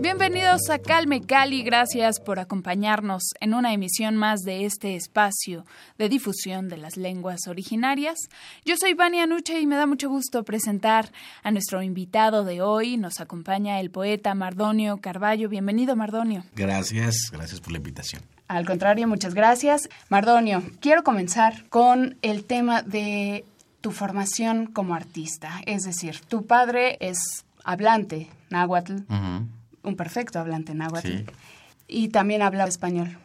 Bienvenidos a Calme Cali, gracias por acompañarnos en una emisión más de este espacio de difusión de las lenguas originarias. Yo soy Vania Nuche y me da mucho gusto presentar a nuestro invitado de hoy. Nos acompaña el poeta Mardonio Carballo. Bienvenido, Mardonio. Gracias, gracias por la invitación. Al contrario, muchas gracias. Mardonio, quiero comenzar con el tema de tu formación como artista. Es decir, tu padre es hablante náhuatl un perfecto hablante náhuatl. Y también hablaba español.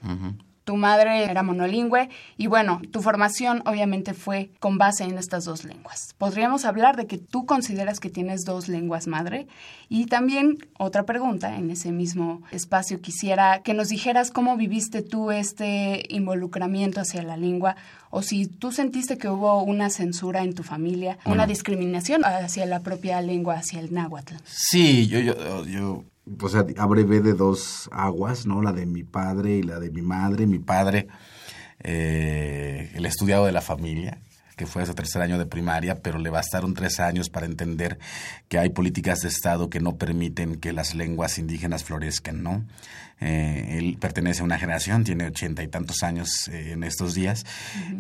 Tu madre era monolingüe y bueno, tu formación obviamente fue con base en estas dos lenguas. Podríamos hablar de que tú consideras que tienes dos lenguas madre y también otra pregunta en ese mismo espacio quisiera que nos dijeras cómo viviste tú este involucramiento hacia la lengua o si tú sentiste que hubo una censura en tu familia, una discriminación hacia la propia lengua, hacia el náhuatl. Sí, yo, yo, yo o sea, abrevé de dos aguas, ¿no? La de mi padre y la de mi madre. Mi padre, eh, el estudiado de la familia, que fue ese tercer año de primaria, pero le bastaron tres años para entender que hay políticas de Estado que no permiten que las lenguas indígenas florezcan, ¿no? Eh, él pertenece a una generación, tiene ochenta y tantos años eh, en estos días,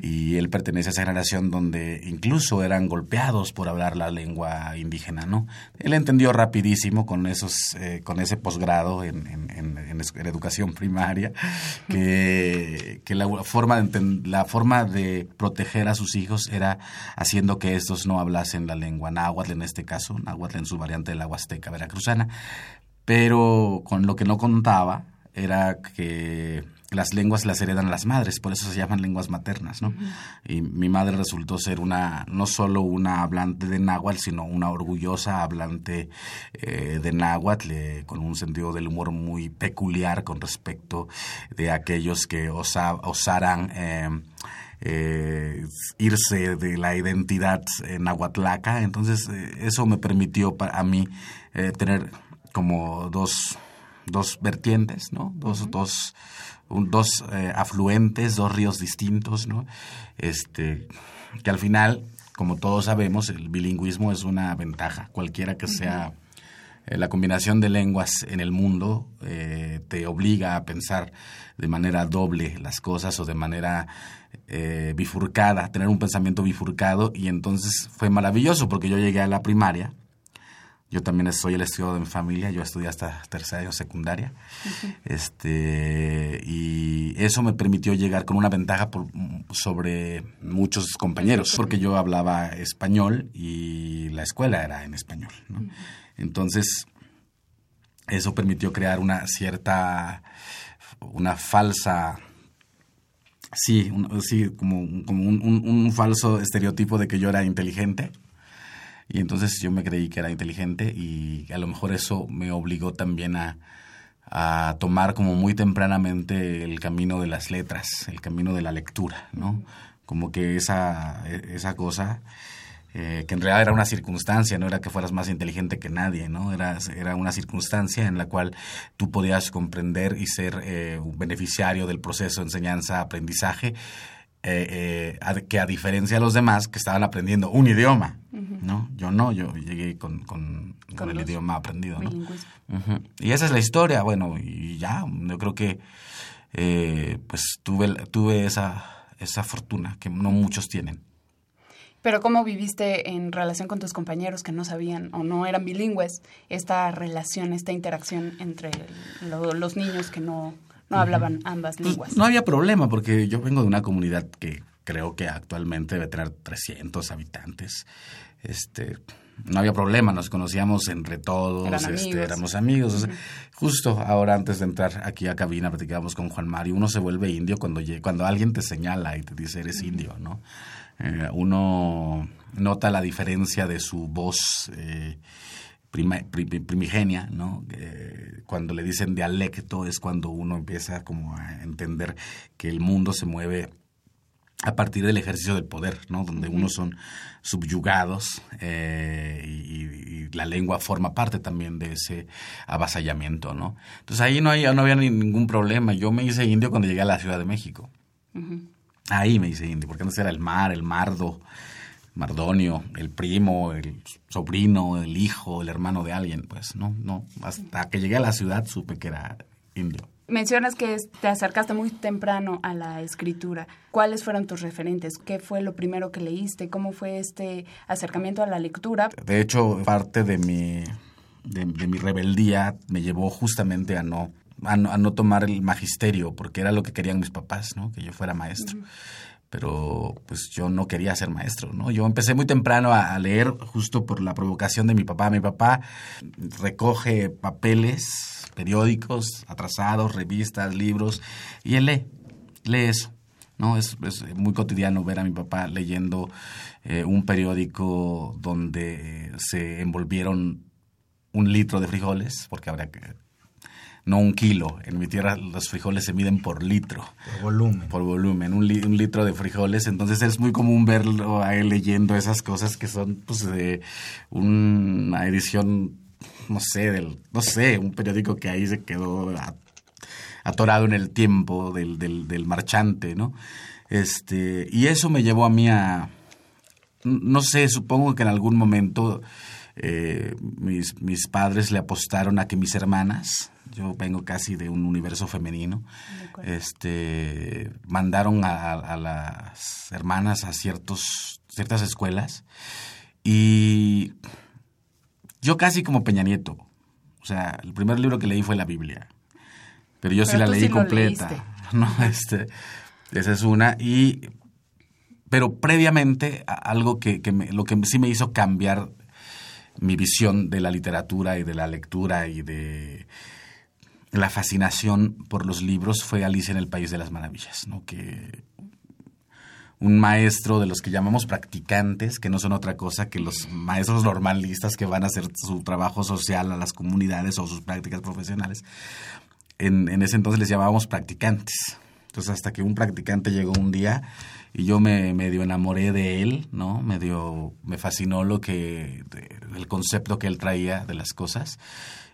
y él pertenece a esa generación donde incluso eran golpeados por hablar la lengua indígena, ¿no? Él entendió rapidísimo con esos, eh, con ese posgrado en, en, educación primaria que, que la forma de la forma de proteger a sus hijos era haciendo que estos no hablasen la lengua náhuatl en este caso, náhuatl en su variante de la huasteca veracruzana, pero con lo que no contaba era que las lenguas las heredan las madres, por eso se llaman lenguas maternas, ¿no? Y mi madre resultó ser una, no solo una hablante de náhuatl, sino una orgullosa hablante eh, de náhuatl, eh, con un sentido del humor muy peculiar con respecto de aquellos que osa, osaran eh, irse de la identidad nahuatlaca. Entonces, eso me permitió a mí tener como dos dos vertientes, ¿no? Dos, dos, dos eh, afluentes, dos ríos distintos, ¿no? Este, que al final, como todos sabemos, el bilingüismo es una ventaja, cualquiera que sea eh, la combinación de lenguas en el mundo eh, te obliga a pensar de manera doble las cosas o de manera bifurcada, tener un pensamiento bifurcado y entonces fue maravilloso porque yo llegué a la primaria yo también soy el estudiado de mi familia, yo estudié hasta tercera año secundaria. este, y eso me permitió llegar con una ventaja por, sobre muchos compañeros, porque yo hablaba español y la escuela era en español. Entonces, eso permitió crear una cierta, una falsa sí, sí como, como un, falso estereotipo de que yo era inteligente y entonces yo me creí que era inteligente y a lo mejor eso me obligó también a, tomar como muy tempranamente el camino de las letras, el camino de la lectura, ¿no? Como que esa, esa cosa, eh, que en realidad era una circunstancia, no era que fueras más inteligente que nadie, ¿no? Era, era una circunstancia en la cual tú podías comprender y ser eh, un beneficiario del proceso de enseñanza-aprendizaje eh, eh que a diferencia de los demás que estaban aprendiendo un idioma, ¿no? Yo no, yo llegué con, con, el idioma aprendido, ¿no? Y esa es la historia, bueno, y ya, yo creo que eh, pues tuve, tuve esa, esa fortuna que no muchos tienen. Pero ¿cómo viviste en relación con tus compañeros que no sabían o no eran bilingües esta relación, esta interacción entre los niños que no no hablaban ambas pues, lenguas. no había problema porque yo vengo de una comunidad que creo que actualmente debe tener 300 habitantes. Este, no había problema, nos conocíamos entre todos, este, éramos amigos. justo ahora antes de entrar aquí a cabina platicábamos con Juan Mario, uno se vuelve indio cuando, cuando alguien te señala y te dice eres indio, ¿no? Eh, uno nota la diferencia de su voz eh, primigenia, ¿no? Eh, cuando le dicen dialecto es cuando uno empieza como a entender que el mundo se mueve a partir del ejercicio del poder, ¿no? Donde unos son subyugados eh, y, la lengua forma parte también de ese avasallamiento, ¿no? Entonces ahí no, hay, no había ningún problema. Yo me hice indio cuando llegué a la Ciudad de México. Ahí me hice indio, porque antes era el mar, el mardo, Mardonio, el primo, el sobrino, el hijo, el hermano de alguien. Pues no, no. Hasta que llegué a la ciudad supe que era indio. Mencionas que te acercaste muy temprano a la escritura. ¿Cuáles fueron tus referentes? ¿Qué fue lo primero que leíste? ¿Cómo fue este acercamiento a la lectura? De hecho, parte de mi, de, mi rebeldía me llevó justamente a no, a no, tomar el magisterio, porque era lo que querían mis papás, ¿no? que yo fuera maestro. Pero pues yo no quería ser maestro, ¿no? Yo empecé muy temprano a, leer justo por la provocación de mi papá. Mi papá recoge papeles periódicos atrasados, revistas, libros, y él lee, lee eso. ¿no? Es, muy cotidiano ver a mi papá leyendo eh, un periódico donde se envolvieron un litro de frijoles, porque habrá que no un kilo. En mi tierra los frijoles se miden por litro. Por volumen. Por volumen, un, litro de frijoles. Entonces es muy común verlo a él leyendo esas cosas que son pues, de una edición no sé, del, no sé, un periódico que ahí se quedó atorado en el tiempo del, del, marchante, ¿no? Este, y eso me llevó a mí a, no sé, supongo que en algún momento eh, mis, mis, padres le apostaron a que mis hermanas, yo vengo casi de un universo femenino, este, mandaron a, a, las hermanas a ciertos, ciertas escuelas y yo casi como Peña Nieto. O sea, el primer libro que leí fue la Biblia. Pero yo sí la leí completa. No, este, esa es una. Y, pero previamente, algo que, me, lo que sí me hizo cambiar mi visión de la literatura y de la lectura y de la fascinación por los libros fue Alicia en el País de las Maravillas, ¿no? que un maestro de los que llamamos practicantes, que no son otra cosa que los maestros normalistas que van a hacer su trabajo social a las comunidades o sus prácticas profesionales. En, ese entonces les llamábamos practicantes. Entonces hasta que un practicante llegó un día y yo me medio enamoré de él, ¿no? Medio me fascinó lo que el concepto que él traía de las cosas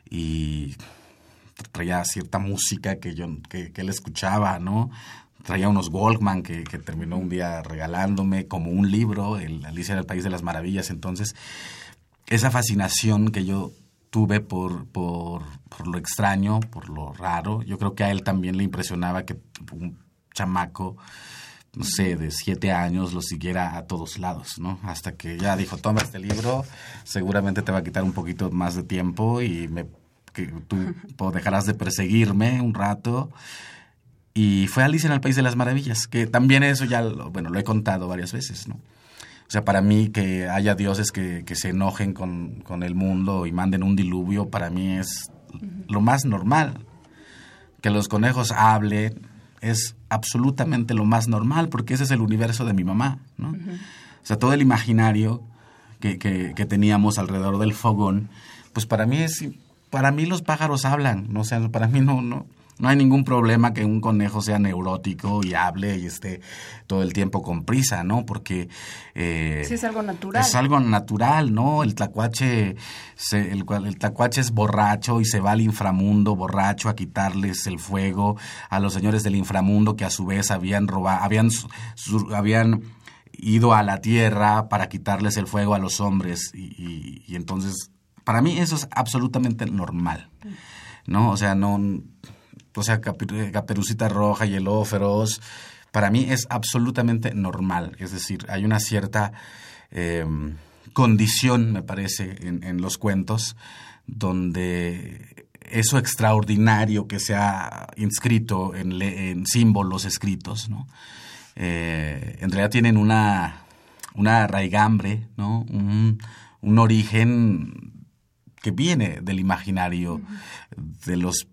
y traía cierta música que yo que, que él escuchaba, ¿no? traía unos Walkman que, que, terminó un día regalándome como un libro, el Alicia en el País de las Maravillas. Entonces, esa fascinación que yo tuve por, por, por, lo extraño, por lo raro, yo creo que a él también le impresionaba que un chamaco, no sé, de siete años lo siguiera a todos lados, ¿no? Hasta que ya dijo, toma este libro, seguramente te va a quitar un poquito más de tiempo y me, que tú dejarás de perseguirme un rato y fue Alicia en el País de las Maravillas, que también eso ya, lo, bueno, lo he contado varias veces, ¿no? O sea, para mí que haya dioses que, que se enojen con, con, el mundo y manden un diluvio, para mí es lo más normal. Que los conejos hablen es absolutamente lo más normal, porque ese es el universo de mi mamá, ¿no? O sea, todo el imaginario que, que, que, teníamos alrededor del fogón, pues para mí es, para mí los pájaros hablan, ¿no? O sea, para mí no, no, no hay ningún problema que un conejo sea neurótico y hable y esté todo el tiempo con prisa, ¿no? Porque... Eh, sí, es algo natural. Es algo natural, ¿no? El tlacuache, el, el tlacuache es borracho y se va al inframundo borracho a quitarles el fuego a los señores del inframundo que a su vez habían robado, habían, habían ido a la tierra para quitarles el fuego a los hombres y, y entonces para mí eso es absolutamente normal, ¿no? O sea, no o sea, Caperucita Roja y el Lobo Feroz, para mí es absolutamente normal. Es decir, hay una cierta em, condición, me parece, en, los cuentos, donde eso extraordinario que se ha inscrito en, símbolos escritos, ¿no? Eh, en realidad tienen una, una raigambre, ¿no? Un, un origen que viene del imaginario de los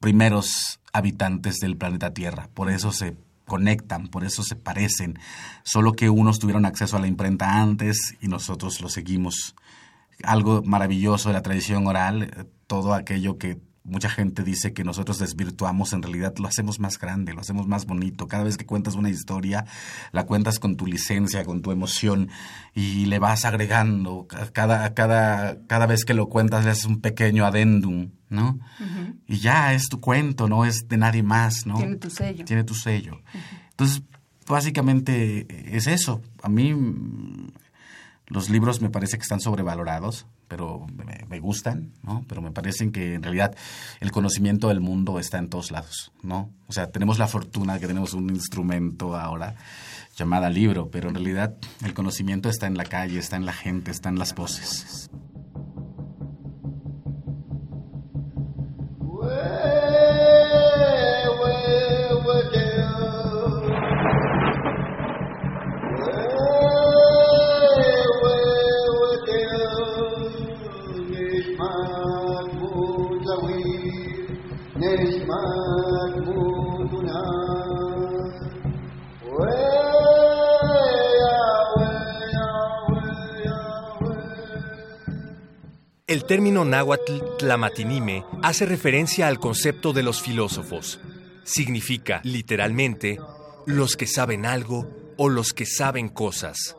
primeros habitantes del planeta Tierra. Por eso se conectan, por eso se parecen, solo que unos tuvieron acceso a la imprenta antes y nosotros lo seguimos. Algo maravilloso de la tradición oral, eh, todo aquello que mucha gente dice que nosotros desvirtuamos, en realidad lo hacemos más grande, lo hacemos más bonito. Cada vez que cuentas una historia, la cuentas con tu licencia, con tu emoción y le vas agregando. Cada, cada, cada vez que lo cuentas le haces un pequeño adendum, ¿no? Y ya es tu cuento, no es de nadie más, ¿no? Tiene tu sello. Tiene tu sello. Entonces, básicamente es eso. A mí los libros me parece que están sobrevalorados, pero me, gustan, ¿no? Pero me parecen que en realidad el conocimiento del mundo está en todos lados, ¿no? O sea, tenemos la fortuna que tenemos un instrumento ahora llamada libro, pero en realidad el conocimiento está en la calle, está en la gente, está en las voces. El término náhuatl tlamatinime hace referencia al concepto de los filósofos. Significa, literalmente, los que saben algo o los que saben cosas.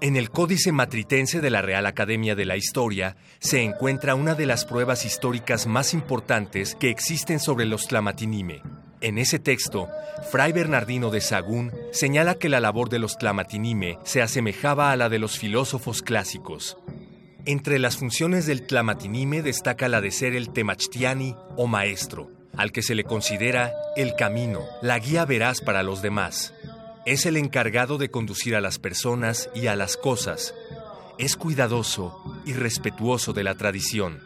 En el Códice Matritense de la Real Academia de la Historia se encuentra una de las pruebas históricas más importantes que existen sobre los tlamatinime. En ese texto, Fray Bernardino de Sagún señala que la labor de los tlamatinime se asemejaba a la de los filósofos clásicos. Entre las funciones del tlamatinime destaca la de ser el temachtiani o maestro, al que se le considera el camino, la guía veraz para los demás. Es el encargado de conducir a las personas y a las cosas. Es cuidadoso y respetuoso de la tradición.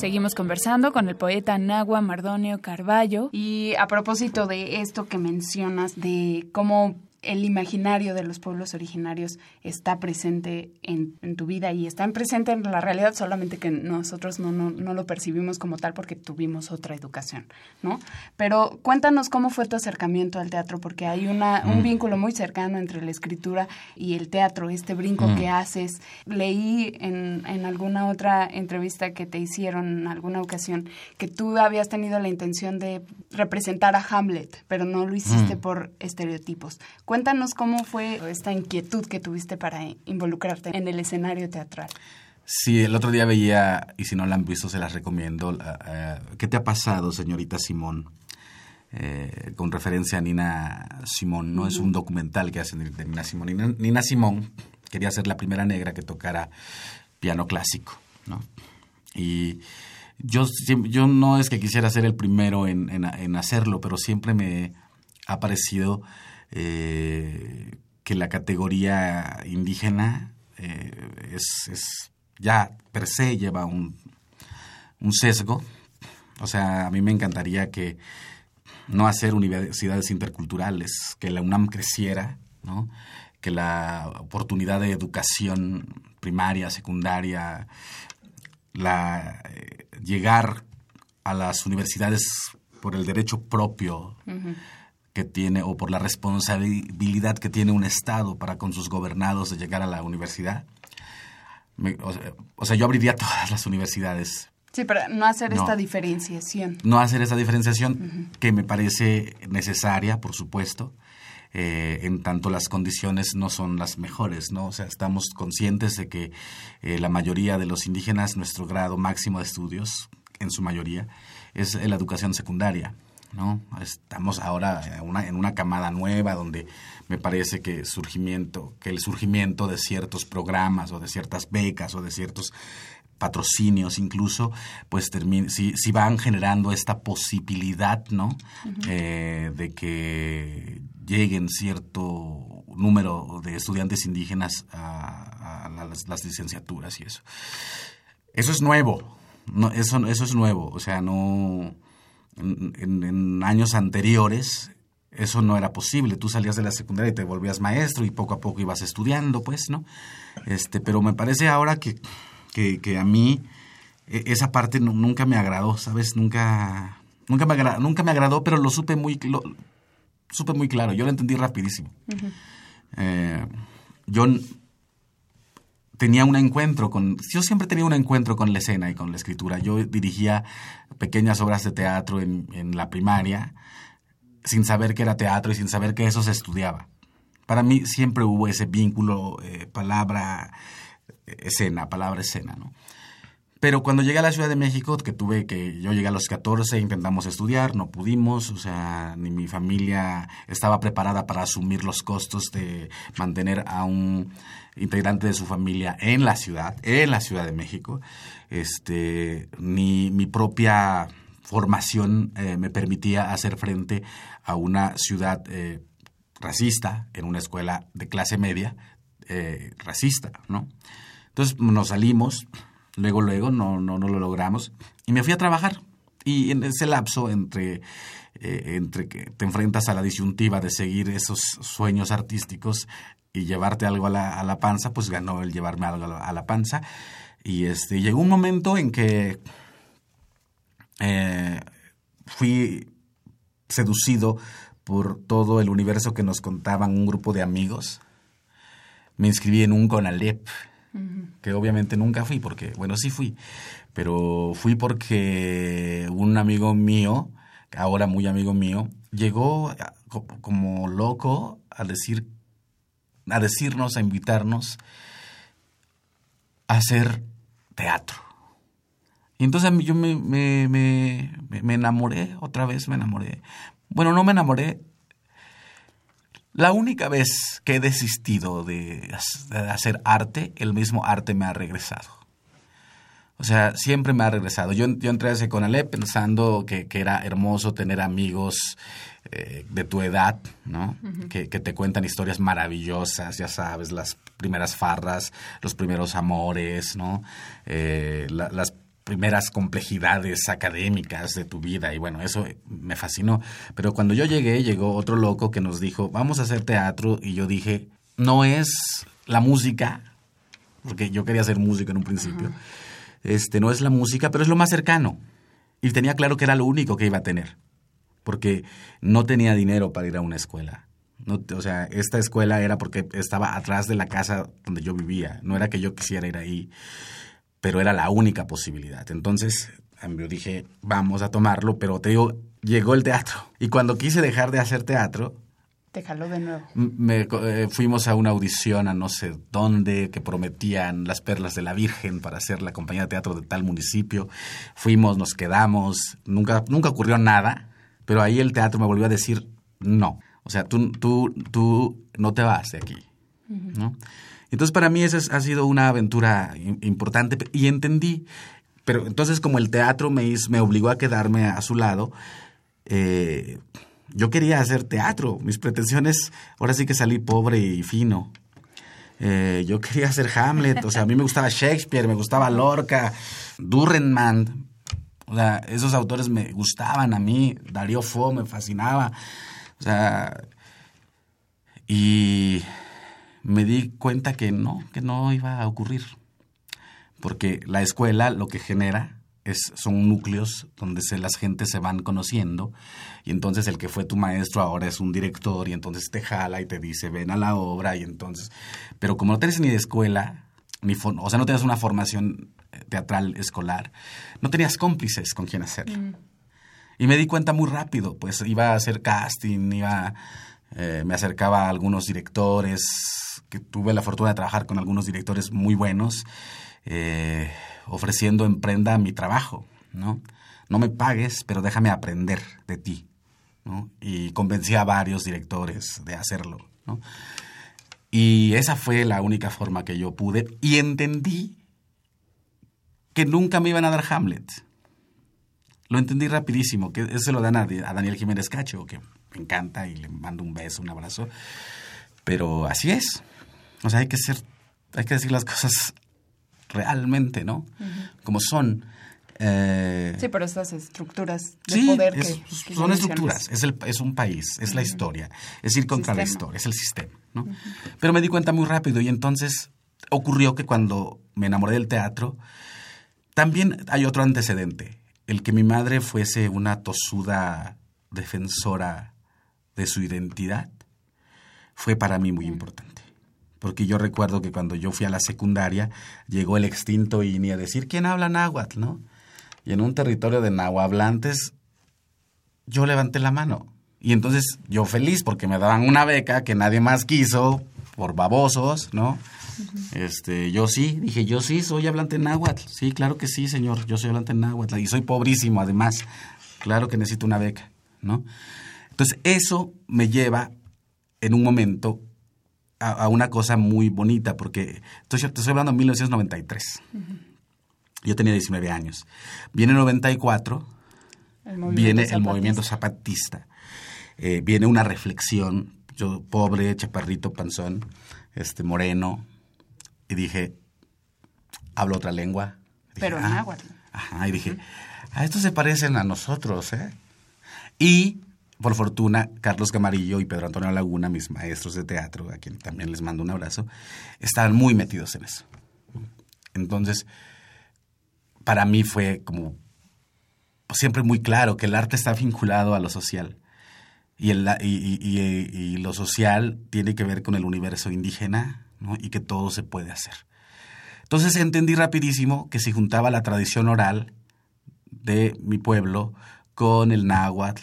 Seguimos conversando con el poeta Nagua Mardonio Carballo. Y a propósito de esto que mencionas de cómo el imaginario de los pueblos originarios está presente en, tu vida y está presente en la realidad, solamente que nosotros no, no, no, lo percibimos como tal porque tuvimos otra educación, ¿no? Pero cuéntanos cómo fue tu acercamiento al teatro, porque hay una, un mm. vínculo muy cercano entre la escritura y el teatro, este brinco mm. que haces. Leí en, en alguna otra entrevista que te hicieron en alguna ocasión que tú habías tenido la intención de representar a Hamlet, pero no lo hiciste mm. por estereotipos. Cuéntanos cómo fue esta inquietud que tuviste para involucrarte en el escenario teatral. Sí, el otro día veía, y si no la han visto, se las recomiendo. Eh, ¿Qué te ha pasado, señorita Simón? Eh, con referencia a Nina Simón. No es un documental que hacen de Nina Simón. Nina, Simón quería ser la primera negra que tocara piano clásico, ¿no? Y yo, yo no es que quisiera ser el primero en, en hacerlo, pero siempre me ha parecido eh, que la categoría indígena eh, es, ya per se lleva un, sesgo. O sea, a mí me encantaría que no hacer universidades interculturales, que la UNAM creciera, ¿no? que la oportunidad de educación primaria, secundaria, la, eh, llegar a las universidades por el derecho propio, que tiene o por la responsabilidad que tiene un Estado para con sus gobernados de llegar a la universidad. o, sea, yo abriría todas las universidades. Sí, pero no hacer esta diferenciación. No hacer esta diferenciación que me parece necesaria, por supuesto, eh, en tanto las condiciones no son las mejores, ¿no? O sea, estamos conscientes de que eh, la mayoría de los indígenas, nuestro grado máximo de estudios, en su mayoría, es la educación secundaria. ¿No? Estamos ahora en una, en una camada nueva donde me parece que surgimiento, que el surgimiento de ciertos programas o de ciertas becas o de ciertos patrocinios incluso, pues si, si van generando esta posibilidad, ¿no? Eh, de que lleguen cierto número de estudiantes indígenas a, las, las, licenciaturas y eso. Eso es nuevo, no, eso, eso es nuevo, o sea, no... En, en, años anteriores eso no era posible. Tú salías de la secundaria y te volvías maestro y poco a poco ibas estudiando, pues, ¿no? Este, pero me parece ahora que, que, a mí e, esa parte nunca me agradó, ¿sabes? Nunca, nunca, me, agradó, nunca me agradó, pero lo supe muy, lo, supe muy claro. Yo lo entendí rapidísimo. Eh, yo tenía un encuentro con, yo siempre tenía un encuentro con la escena y con la escritura. Yo dirigía pequeñas obras de teatro en, en la primaria sin saber que era teatro y sin saber que eso se estudiaba. Para mí siempre hubo ese vínculo eh, palabra escena, palabra escena, ¿no? Pero cuando llegué a la Ciudad de México, que tuve que, yo llegué a los 14, intentamos estudiar, no pudimos, o sea, ni mi familia estaba preparada para asumir los costos de mantener a un integrante de su familia en la ciudad, en la Ciudad de México, este, ni mi propia formación eh, me permitía hacer frente a una ciudad eh, racista, en una escuela de clase media eh, racista, ¿no? Entonces nos salimos, luego, luego, no, no, no lo logramos, y me fui a trabajar. Y en ese lapso entre, entre que te enfrentas a la disyuntiva de seguir esos sueños artísticos y llevarte algo a la, a la panza, pues ganó el llevarme algo a la, a la panza. Y este, llegó un momento en que eh, fui seducido por todo el universo que nos contaban un grupo de amigos. Me inscribí en un CONALEP, que obviamente nunca fui, porque, bueno, sí fui, pero fui porque un amigo mío, ahora muy amigo mío, llegó como loco a decir, a decirnos, a invitarnos a hacer teatro. Y entonces yo me, me, me, enamoré, otra vez me enamoré. Bueno, no me enamoré. La única vez que he desistido de, hacer arte, el mismo arte me ha regresado. O sea, siempre me ha regresado. Yo, yo entré a ese Conalep pensando que, que, era hermoso tener amigos eh, de tu edad, ¿no? que, que, te cuentan historias maravillosas, ya sabes, las primeras farras, los primeros amores, ¿no? Eh, las primeras complejidades académicas de tu vida y bueno, eso me fascinó. Pero cuando yo llegué, llegó otro loco que nos dijo, vamos a hacer teatro y yo dije, no es la música, porque yo quería hacer música en un principio, este, no es la música, pero es lo más cercano. Y tenía claro que era lo único que iba a tener, porque no tenía dinero para ir a una escuela. No, o sea, esta escuela era porque estaba atrás de la casa donde yo vivía, no era que yo quisiera ir ahí pero era la única posibilidad. Entonces, yo dije, vamos a tomarlo, pero te digo, llegó el teatro. Y cuando quise dejar de hacer teatro... Te jaló de nuevo. Me, eh, fuimos a una audición a no sé dónde, que prometían las perlas de la Virgen para hacer la compañía de teatro de tal municipio. Fuimos, nos quedamos, nunca, nunca ocurrió nada, pero ahí el teatro me volvió a decir, no. O sea, tú, tú, tú no te vas de aquí, ¿no? Entonces para mí esa ha sido una aventura importante y entendí, pero entonces como el teatro me, me obligó a quedarme a su lado, eh, yo quería hacer teatro, mis pretensiones, ahora sí que salí pobre y fino. Eh, yo quería hacer Hamlet, o sea, a mí me gustaba Shakespeare, me gustaba Lorca, Durrenman, o sea, esos autores me gustaban a mí, Darío Fo me fascinaba, o sea, y me di cuenta que no, que no iba a ocurrir. Porque la escuela lo que genera es, son núcleos donde se, las gentes se van conociendo y entonces el que fue tu maestro ahora es un director y entonces te jala y te dice ven a la obra y entonces... Pero como no tienes ni de escuela, ni o sea, no tienes una formación eh, teatral escolar, no tenías cómplices con quien hacerlo. Mm. Y me di cuenta muy rápido, pues iba a hacer casting, iba, eh, me acercaba a algunos directores, que tuve la fortuna de trabajar con algunos directores muy buenos, eh, ofreciendo en prenda mi trabajo, ¿no? No me pagues, pero déjame aprender de ti. Y convencí a varios directores de hacerlo. Y esa fue la única forma que yo pude y entendí que nunca me iban a dar Hamlet. Lo entendí rapidísimo, que eso lo dan a, a Daniel Jiménez Cacho, que me encanta y le mando un beso, un abrazo. Pero así es. O sea, hay que ser, hay que decir las cosas realmente, ¿no? Como son. Eh, sí, pero estas estructuras de sí, poder es- que, que son estructuras, es, el, es un país, es la historia, es ir contra la historia, es el sistema. ¿no? Pero me di cuenta muy rápido y entonces ocurrió que cuando me enamoré del teatro, también hay otro antecedente, el que mi madre fuese una tosuda defensora de su identidad, fue para mí muy importante. Porque yo recuerdo que cuando yo fui a la secundaria, llegó el extinto INI a decir, ¿quién habla náhuatl, no? Y en un territorio de nahuablantes, yo levanté la mano. Y entonces yo feliz porque me daban una beca que nadie más quiso por babosos, ¿no? Este, yo sí, dije, yo sí soy hablante náhuatl. Sí, claro que sí, señor, yo soy hablante náhuatl y soy pobrísimo además. Claro que necesito una beca, ¿no? Entonces, eso me lleva en un momento a, a una cosa muy bonita porque estoy, te estoy hablando de 1993. Yo tenía 19 años. Viene 94 El movimiento viene el movimiento zapatista, eh, viene una reflexión, yo pobre, chaparrito, panzón, este moreno, y dije, hablo otra lengua. Dije, Pero en ah, náhuatl. Ajá, y dije, a estos se parecen a nosotros, ¿eh? Y, por fortuna, Carlos Camarillo y Pedro Antonio Laguna, mis maestros de teatro, a quien también les mando un abrazo, estaban muy metidos en eso. Entonces, para mí fue como siempre muy claro que el arte está vinculado a lo social. Y, el, y, y- lo social tiene que ver con el universo indígena, ¿no? Y que todo se puede hacer. Entonces entendí rapidísimo que se juntaba la tradición oral de mi pueblo con el náhuatl,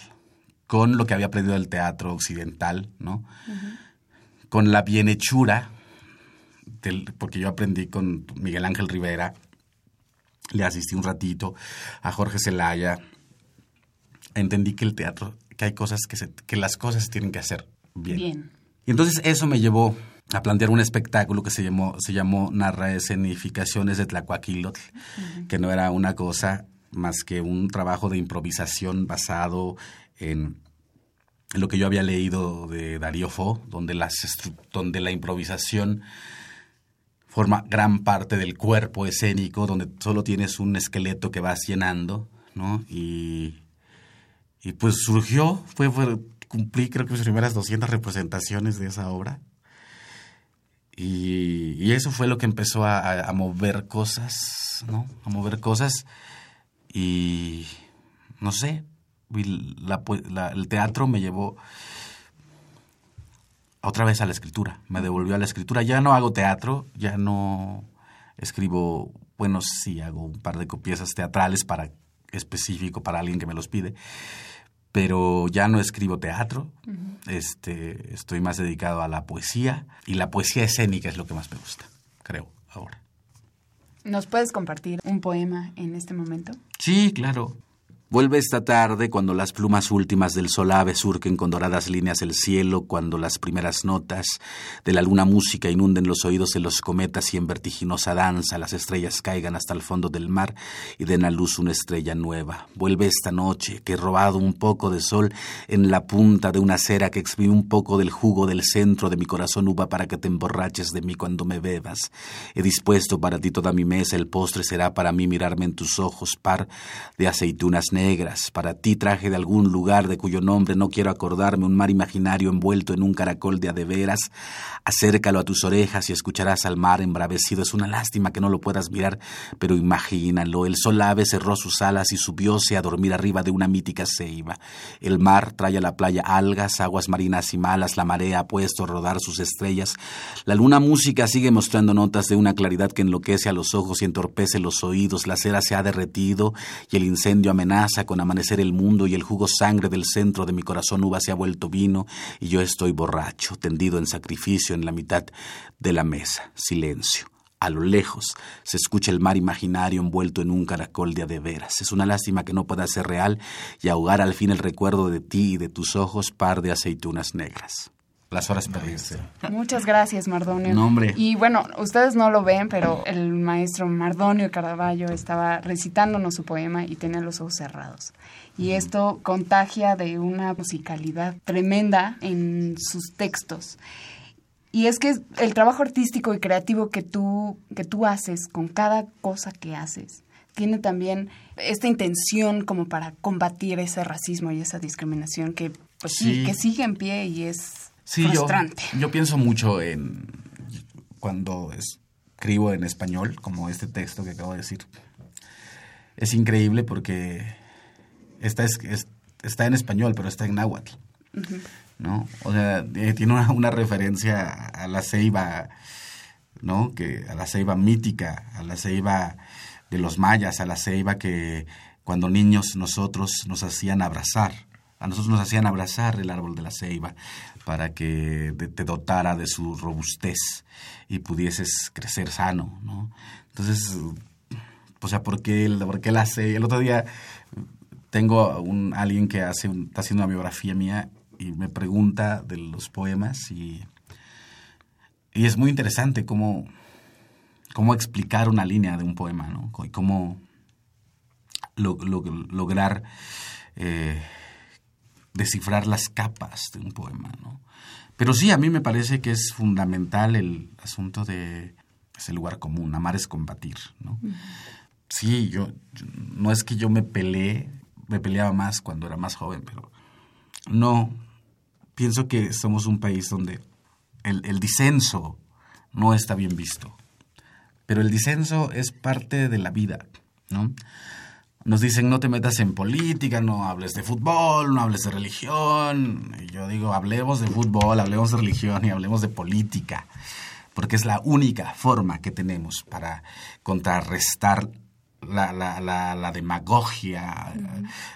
con lo que había aprendido del teatro occidental, ¿no? Con la bienhechura, del- porque yo aprendí con Miguel Ángel Rivera, le asistí un ratito a Jorge Celaya, entendí que el teatro, que hay cosas que, se- que las cosas se tienen que hacer bien. Bien. Y entonces eso me llevó a plantear un espectáculo que se llamó, se llamó Narra escenificaciones de Tlacuaquilotl, que no era una cosa más que un trabajo de improvisación basado en lo que yo había leído de Darío Fo, donde, las donde la improvisación forma gran parte del cuerpo escénico, donde solo tienes un esqueleto que vas llenando, ¿no? Y, y pues surgió, fue, cumplí creo que mis primeras 200 representaciones de esa obra. Y, y eso fue lo que empezó a, a- mover cosas, ¿no? A mover cosas. Y no sé, la po- la- el teatro me llevó otra vez a la escritura, me devolvió a la escritura. Ya no hago teatro, ya no escribo, bueno, sí hago un par de piezas teatrales para específico para alguien que me los pide, pero ya no escribo teatro. Este, estoy más dedicado a la poesía y la poesía escénica es lo que más me gusta, creo, ahora. ¿Nos puedes compartir un poema en este momento? Sí, claro. Vuelve esta tarde cuando las plumas últimas del solave surquen con doradas líneas el cielo, cuando las primeras notas de la luna música inunden los oídos de los cometas y en vertiginosa danza las estrellas caigan hasta el fondo del mar y den a luz una estrella nueva. Vuelve esta noche que he robado un poco de sol en la punta de una cera que exprime un poco del jugo del centro de mi corazón uva para que te emborraches de mí cuando me bebas. He dispuesto para ti toda mi mesa, el postre será para mí mirarme en tus ojos par de aceitunas negras. Para ti traje de algún lugar de cuyo nombre no quiero acordarme un mar imaginario envuelto en un caracol de adeveras. Acércalo a tus orejas y escucharás al mar embravecido. Es una lástima que no lo puedas mirar, pero imagínalo. El sol ave cerró sus alas y subióse a dormir arriba de una mítica ceiba. El mar trae a la playa algas, aguas marinas y malas. La marea ha puesto a rodar sus estrellas. La luna música sigue mostrando notas de una claridad que enloquece a los ojos y entorpece los oídos. La cera se ha derretido y el incendio amenaza con amanecer el mundo y el jugo sangre del centro de mi corazón uva se ha vuelto vino y yo estoy borracho, tendido en sacrificio en la mitad de la mesa. Silencio. A lo lejos se escucha el mar imaginario envuelto en un caracol de adeveras. Es una lástima que no pueda ser real y ahogar al fin el recuerdo de ti y de tus ojos par de aceitunas negras. Las horas perdidas. Muchas gracias, Mardonio. No, hombre. Y bueno, ustedes no lo ven, pero el maestro Mardonio Caraballo estaba recitándonos su poema y tenía los ojos cerrados. Y esto contagia de una musicalidad tremenda en sus textos. Y es que el trabajo artístico y creativo que tú, que tú haces con cada cosa que haces tiene también esta intención como para combatir ese racismo y esa discriminación que, pues sí, que sigue en pie y es frustrante. Yo, yo pienso mucho en cuando escribo en español, como este texto que acabo de decir. Es increíble porque está, es, está en español, pero está en náhuatl. ¿no? O sea, eh, tiene una, referencia a la ceiba, ¿no? Que, a la ceiba mítica, a la ceiba de los mayas, a la ceiba que cuando niños nosotros nos hacían abrazar. A nosotros nos hacían abrazar el árbol de la ceiba para que te dotara de su robustez y pudieses crecer sano, ¿no? Entonces, o sea, ¿por qué, por qué la ceiba? El otro día tengo un, alguien que hace, está haciendo una biografía mía y me pregunta de los poemas y, y es muy interesante cómo, cómo explicar una línea de un poema, ¿no? Y cómo lograr eh, descifrar las capas de un poema, ¿no? Pero sí, a mí me parece que es fundamental el asunto de ese lugar común, amar es combatir, ¿no? Sí, yo, no es que yo me peleé, me peleaba más cuando era más joven, pero no, pienso que somos un país donde el, disenso no está bien visto. Pero el disenso es parte de la vida, ¿no? Nos dicen no te metas en política, no hables de fútbol, no hables de religión. Y yo digo, hablemos de fútbol, hablemos de religión y hablemos de política, porque es la única forma que tenemos para contrarrestar la, la, la, demagogia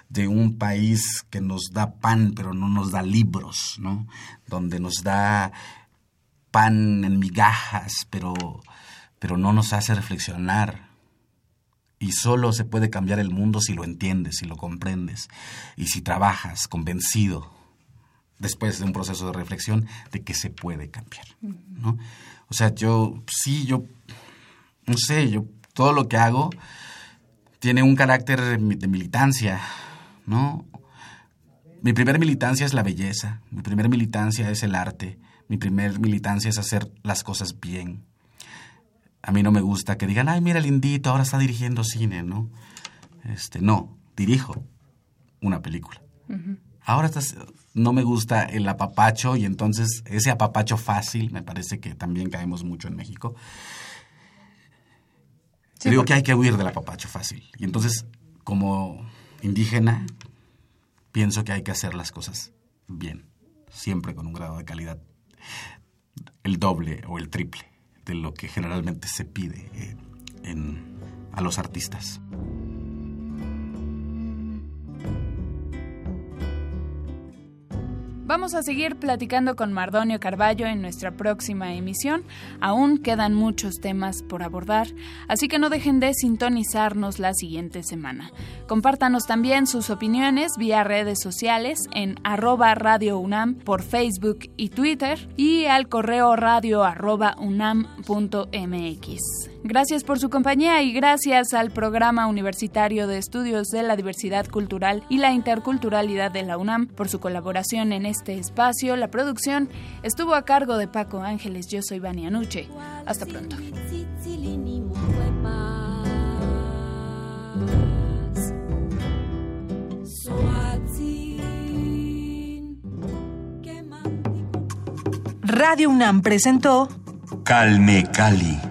de un país que nos da pan pero no nos da libros, ¿no? Donde nos da pan en migajas pero, pero no nos hace reflexionar. Y solo se puede cambiar el mundo si lo entiendes, si lo comprendes y si trabajas convencido después de un proceso de reflexión de que se puede cambiar, ¿no? O sea, yo sí, yo no sé, yo todo lo que hago tiene un carácter de militancia, ¿no? Mi primer militancia es la belleza, mi primer militancia es el arte, mi primer militancia es hacer las cosas bien. A mí no me gusta que digan, ay, mira, lindito, ahora está dirigiendo cine, ¿no? Este, no, dirijo una película. Ahora no me gusta el apapacho y entonces ese apapacho fácil, me parece que también caemos mucho en México, digo que hay que huir del apapacho fácil. Y entonces, como indígena, pienso que hay que hacer las cosas bien, siempre con un grado de calidad el doble o el triple de lo que generalmente se pide eh, a los artistas. Vamos a seguir platicando con Mardonio Carballo en nuestra próxima emisión. Aún quedan muchos temas por abordar, así que no dejen de sintonizarnos la siguiente semana. Compártanos también sus opiniones vía redes sociales en arroba Radio UNAM por Facebook y Twitter y al correo radio arroba. Gracias por su compañía y gracias al Programa Universitario de Estudios de la Diversidad Cultural y la Interculturalidad de la UNAM por su colaboración en este espacio. La producción estuvo a cargo de Paco Ángeles. Yo soy Vania Nuche. Hasta pronto. Radio UNAM presentó Calme Cali